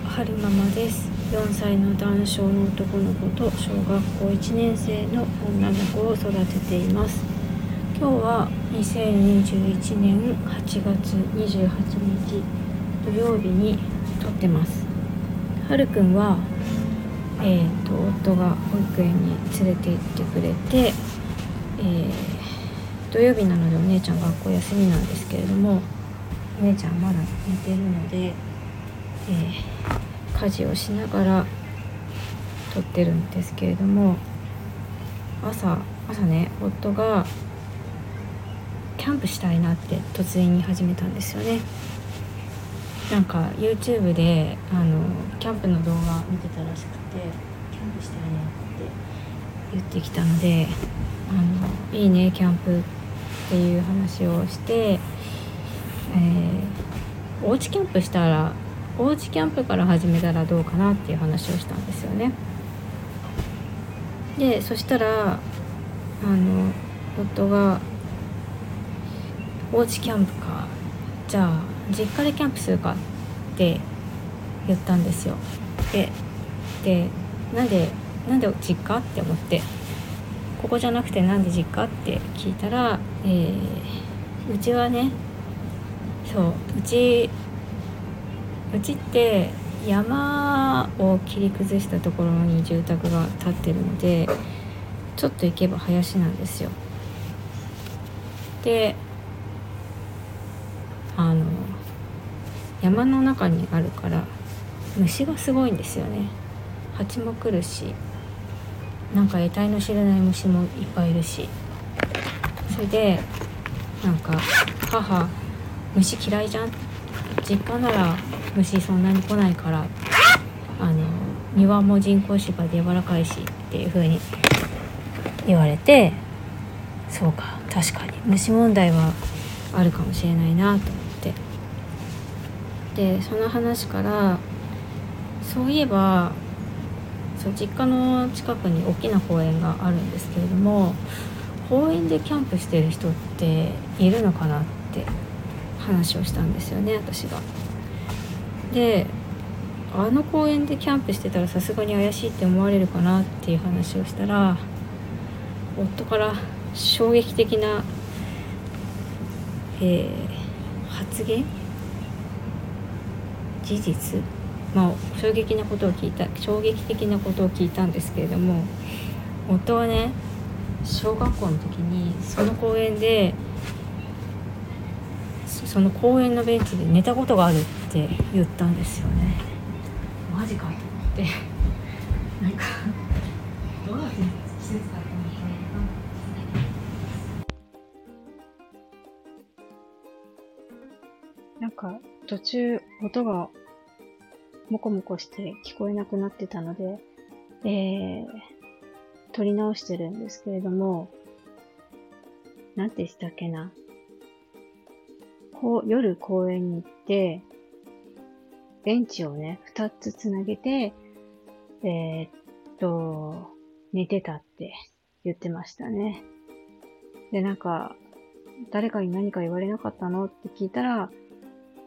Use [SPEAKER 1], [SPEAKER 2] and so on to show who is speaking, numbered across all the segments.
[SPEAKER 1] 春ママです。4歳の男性の男の子と小学校1年生の女の子を育てています。今日は2021年8月28日土曜日に撮ってます。はるくんはえーと、夫が保育園に連れて行ってくれて、えー、土曜日なのでお姉ちゃん学校休みなんですけれどもお姉ちゃんまだ寝てるので、えー、家事をしながら撮ってるんですけれども朝朝ね夫がキャンプしたいなって突然言い始めたんですよね。なんか YouTube であのキャンプの動画見てたらしくてキャンプしたいなって言ってきたのであのいいねキャンプっていう話をして、えー、おうちキャンプしたらおうちキャンプから始めたらどうかなっていう話をしたんですよね。でそしたらあの夫が「おうちキャンプか。じゃあ実家でキャンプするか」って言ったんですよ。ででなんでなんで実家って思ってここじゃなくてなんで実家って聞いたら、えー、うちはねそううちうちって山を切り崩したところに住宅が建ってるのでちょっと行けば林なんですよ。であの山の中にあるから虫がすごいんですよね蜂も来るしなんか得体の知れない虫もいっぱいいるしそれでなんか母虫嫌いじゃん実家なら虫そんなに来ないからあの庭も人工芝で柔らかいしっていう風に言われてそうか確かに。虫問題はあるかもしれないなと思って。でその話からそういえばそう実家の近くに大きな公園があるんですけれども公園でキャンプしてる人っているのかなって話をしたんですよね私が。であの公園でキャンプしてたらさすがに怪しいって思われるかなっていう話をしたら夫から衝撃的な、えー、発言？事実？まあ、衝撃なことを聞いた衝撃的なことを聞いたんですけれども夫はね小学校の時にその公園でその公園のベンチで寝たことがあるって言ったんですよね。マジかと思って。なんか。どうやって季節かと思ってなんか途中音がモコモコして聞こえなくなってたので、えー、撮り直してるんですけれども、なんて言ったっけな。こう、夜公園に行って、ベンチをね、二つつなげて、えー、っと、寝てたって言ってましたね。で、なんか、誰かに何か言われなかったのって聞いたら、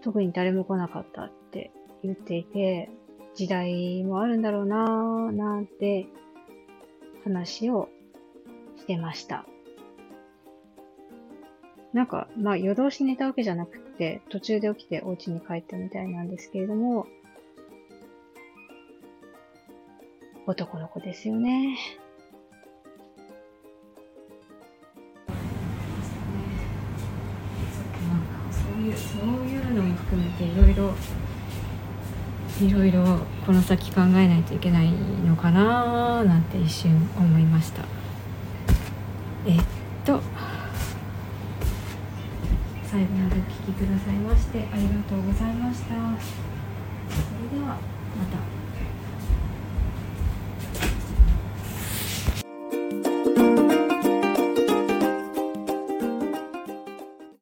[SPEAKER 1] 特に誰も来なかったって言っていて、時代もあるんだろうなぁ、なんて話をしてました。なんか、まあ夜通し寝たわけじゃなくて、途中で起きてお家に帰ったみたいなんですけれども、男の子ですよね。そういう、そういうのも含めていろいろいろいろこの先考えないといけないのかななんて一瞬思いましたえっと最後までお聴きくださいましてありがとうございました。それではまた。